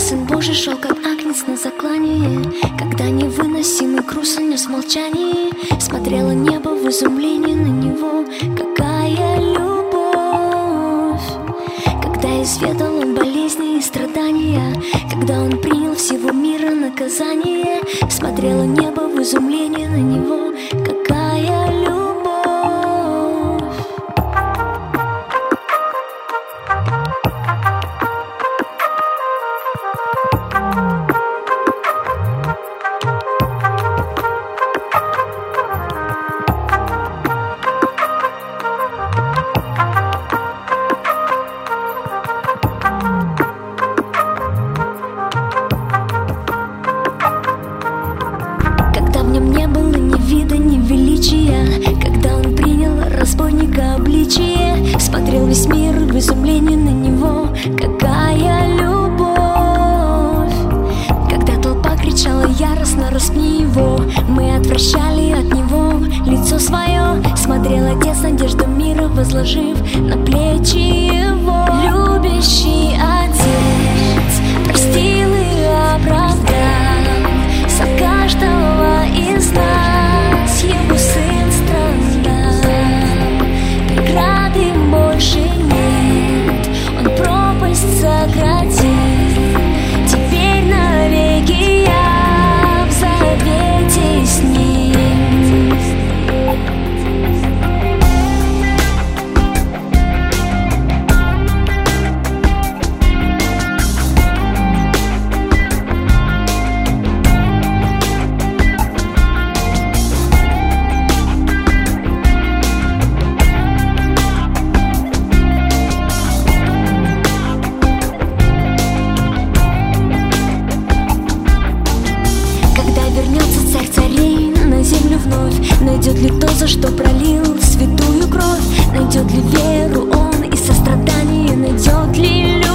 Сын Божий шел, как агнец на заклании. Когда невыносимый груз унес молчание Смотрела небо в изумлении на него. Какая любовь! Когда изведал он болезни и страдания Когда он принял всего мира наказание Смотрела небо в изумлении на него. Обличие Смотрел весь мир в изумлении на него. Какая любовь! Когда толпа кричала яростно «Распни его!» Мы отвращали от него. Лицо свое Смотрел отец надежду мира, возложив на плечи его. Любящий отец пропасть вернется царь царей на землю вновь. Найдет ли то, за что пролил святую кровь? Найдет ли веру он и сострадание? Найдет ли любовь